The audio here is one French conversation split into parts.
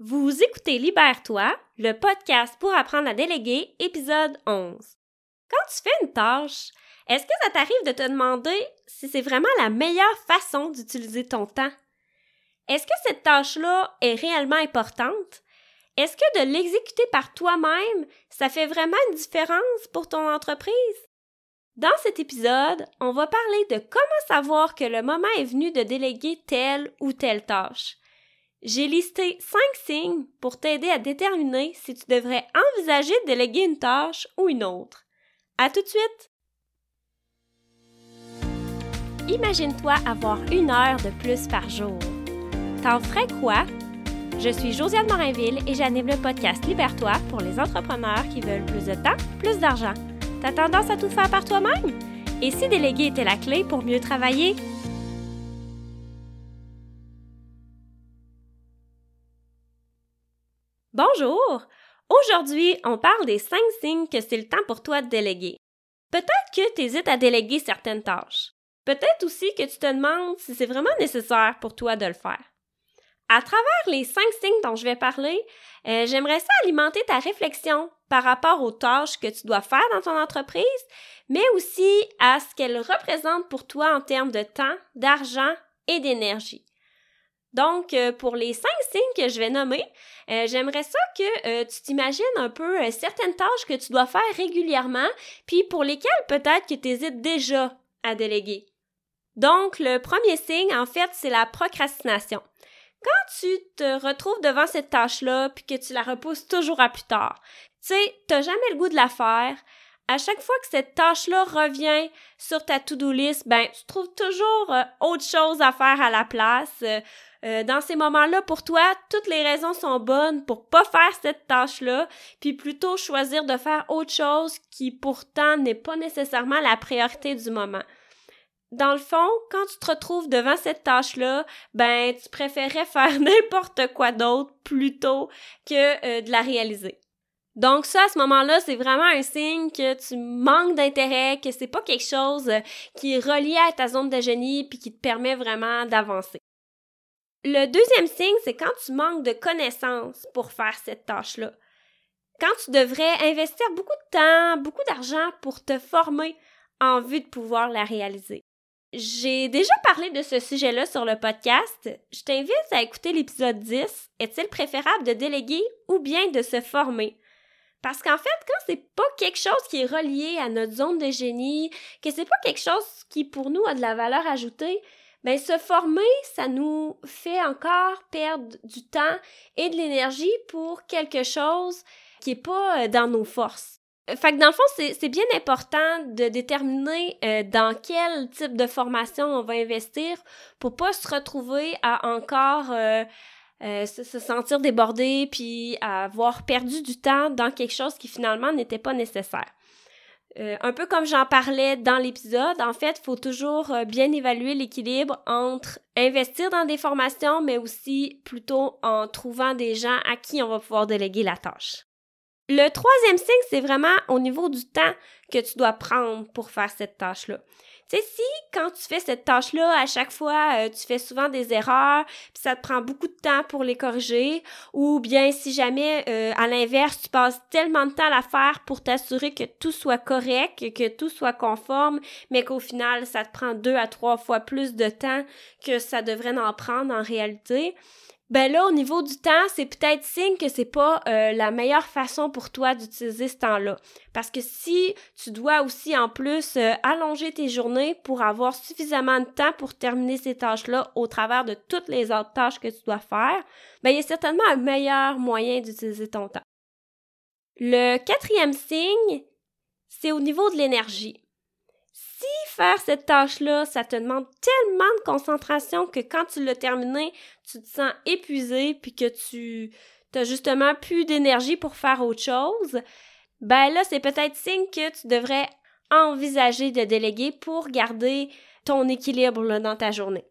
Vous écoutez Libère-toi, le podcast pour apprendre à déléguer, épisode 11. Quand tu fais une tâche, est-ce que ça t'arrive de te demander si c'est vraiment la meilleure façon d'utiliser ton temps? Est-ce que cette tâche-là est réellement importante? Est-ce que de l'exécuter par toi-même, ça fait vraiment une différence pour ton entreprise? Dans cet épisode, on va parler de comment savoir que le moment est venu de déléguer telle ou telle tâche. J'ai listé cinq signes pour t'aider à déterminer si tu devrais envisager de déléguer une tâche ou une autre. À tout de suite! Imagine-toi avoir une heure de plus par jour. T'en ferais quoi? Je suis Josiane Morinville et j'anime le podcast Libère-toi pour les entrepreneurs qui veulent plus de temps, plus d'argent. T'as tendance à tout faire par toi-même? Et si déléguer était la clé pour mieux travailler? Bonjour! Aujourd'hui, on parle des cinq signes que c'est le temps pour toi de déléguer. Peut-être que tu hésites à déléguer certaines tâches. Peut-être aussi que tu te demandes si c'est vraiment nécessaire pour toi de le faire. À travers les cinq signes dont je vais parler, euh, j'aimerais ça alimenter ta réflexion par rapport aux tâches que tu dois faire dans ton entreprise, mais aussi à ce qu'elles représentent pour toi en termes de temps, d'argent et d'énergie. Donc, euh, pour les cinq signes que je vais nommer, euh, j'aimerais ça que euh, tu t'imagines un peu certaines tâches que tu dois faire régulièrement, puis pour lesquelles peut-être que tu hésites déjà à déléguer. Donc, le premier signe, en fait, c'est la procrastination. Quand tu te retrouves devant cette tâche-là, puis que tu la repousses toujours à plus tard, tu sais, t'as jamais le goût de la faire, à chaque fois que cette tâche-là revient sur ta to-do list, ben, tu trouves toujours autre chose à faire à la place. Euh, dans ces moments-là, pour toi, toutes les raisons sont bonnes pour pas faire cette tâche-là, puis plutôt choisir de faire autre chose qui pourtant n'est pas nécessairement la priorité du moment. Dans le fond, quand tu te retrouves devant cette tâche-là, ben tu préférais faire n'importe quoi d'autre plutôt que euh, de la réaliser. Donc ça, à ce moment-là, c'est vraiment un signe que tu manques d'intérêt, que c'est pas quelque chose euh, qui est relié à ta zone de génie puis qui te permet vraiment d'avancer. Le deuxième signe, c'est quand tu manques de connaissances pour faire cette tâche-là. Quand tu devrais investir beaucoup de temps, beaucoup d'argent pour te former en vue de pouvoir la réaliser. J'ai déjà parlé de ce sujet-là sur le podcast. Je t'invite à écouter l'épisode 10. Est-il préférable de déléguer ou bien de se former? Parce qu'en fait, quand c'est pas quelque chose qui est relié à notre zone de génie, que c'est pas quelque chose qui pour nous a de la valeur ajoutée, ben se former, ça nous fait encore perdre du temps et de l'énergie pour quelque chose qui est pas euh, dans nos forces. Fait que dans le fond, c'est bien important de déterminer euh, dans quel type de formation on va investir pour pas se retrouver à encore euh, se, se, sentir débordé puis avoir perdu du temps dans quelque chose qui finalement n'était pas nécessaire. Euh, un peu comme j'en parlais dans l'épisode, en fait, il faut toujours euh, bien évaluer l'équilibre entre investir dans des formations, mais aussi plutôt en trouvant des gens à qui on va pouvoir déléguer la tâche. Le troisième signe, c'est vraiment au niveau du temps que tu dois prendre pour faire cette tâche-là. Tu sais, si quand tu fais cette tâche-là, à chaque fois, euh, tu fais souvent des erreurs, puis ça te prend beaucoup de temps pour les corriger, ou bien si jamais, euh, à l'inverse, tu passes tellement de temps à la faire pour t'assurer que tout soit correct, que tout soit conforme, mais qu'au final, ça te prend deux à trois fois plus de temps que ça devrait en prendre en réalité, ben là, au niveau du temps, c'est peut-être signe que c'est pas euh, la meilleure façon pour toi d'utiliser ce temps-là. Parce que si tu dois aussi en plus euh, allonger tes journées pour avoir suffisamment de temps pour terminer ces tâches-là au travers de toutes les autres tâches que tu dois faire, ben il y a certainement un meilleur moyen d'utiliser ton temps. Le quatrième signe, c'est au niveau de l'énergie faire cette tâche-là, ça te demande tellement de concentration que quand tu l'as terminé, tu te sens épuisé puis que tu n'as justement plus d'énergie pour faire autre chose, ben là, c'est peut-être signe que tu devrais envisager de déléguer pour garder ton équilibre dans ta journée.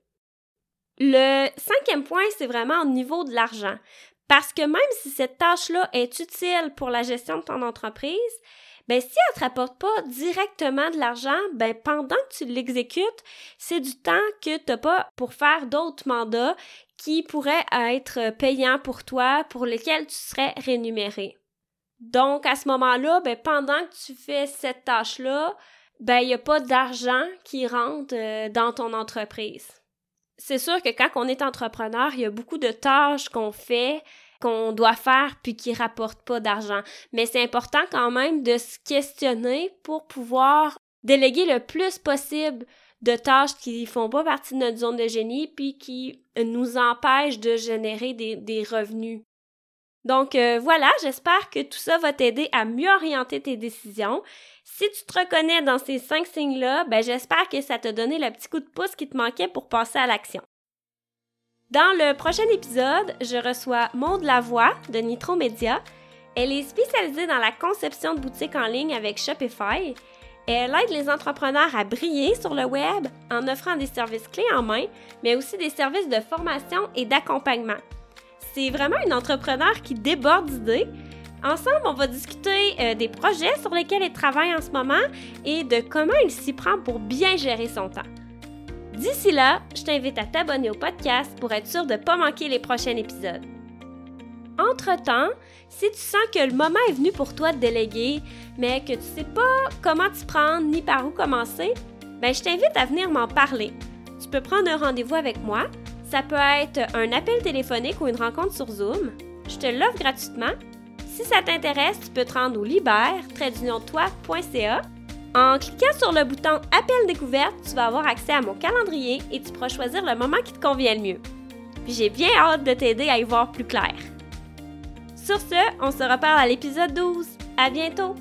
Le cinquième point, c'est vraiment au niveau de l'argent. Parce que même si cette tâche-là est utile pour la gestion de ton entreprise, ben si elle te rapporte pas directement de l'argent, ben pendant que tu l'exécutes, c'est du temps que tu n'as pas pour faire d'autres mandats qui pourraient être payants pour toi, pour lesquels tu serais rémunéré. Donc, à ce moment-là, ben, pendant que tu fais cette tâche-là, ben, il n'y a pas d'argent qui rentre euh, dans ton entreprise. C'est sûr que quand on est entrepreneur, il y a beaucoup de tâches qu'on fait, qu'on doit faire, puis qui rapportent pas d'argent. Mais c'est important quand même de se questionner pour pouvoir déléguer le plus possible de tâches qui font pas partie de notre zone de génie, puis qui nous empêchent de générer des, des revenus. Donc euh, voilà, j'espère que tout ça va t'aider à mieux orienter tes décisions. Si tu te reconnais dans ces cinq signes-là, ben j'espère que ça t'a donné le petit coup de pouce qui te manquait pour passer à l'action. Dans le prochain épisode, je reçois Maude Lavoie de Nitro Media. Elle est spécialisée dans la conception de boutiques en ligne avec Shopify. Elle aide les entrepreneurs à briller sur le web en offrant des services clés en main, mais aussi des services de formation et d'accompagnement. C'est vraiment une entrepreneur qui déborde d'idées. Ensemble, on va discuter euh, des projets sur lesquels elle travaille en ce moment et de comment elle s'y prend pour bien gérer son temps. D'ici là, je t'invite à t'abonner au podcast pour être sûr de ne pas manquer les prochains épisodes. Entre-temps, si tu sens que le moment est venu pour toi de déléguer, mais que tu ne sais pas comment t'y prendre ni par où commencer, ben je t'invite à venir m'en parler. Tu peux prendre un rendez-vous avec moi ça peut être un appel téléphonique ou une rencontre sur Zoom. Je te l'offre gratuitement. Si ça t'intéresse, tu peux te rendre au libère-toi.ca. En cliquant sur le bouton Appel découverte, tu vas avoir accès à mon calendrier et tu pourras choisir le moment qui te convient le mieux. Puis j'ai bien hâte de t'aider à y voir plus clair. Sur ce, on se reparle à l'épisode 12. À bientôt!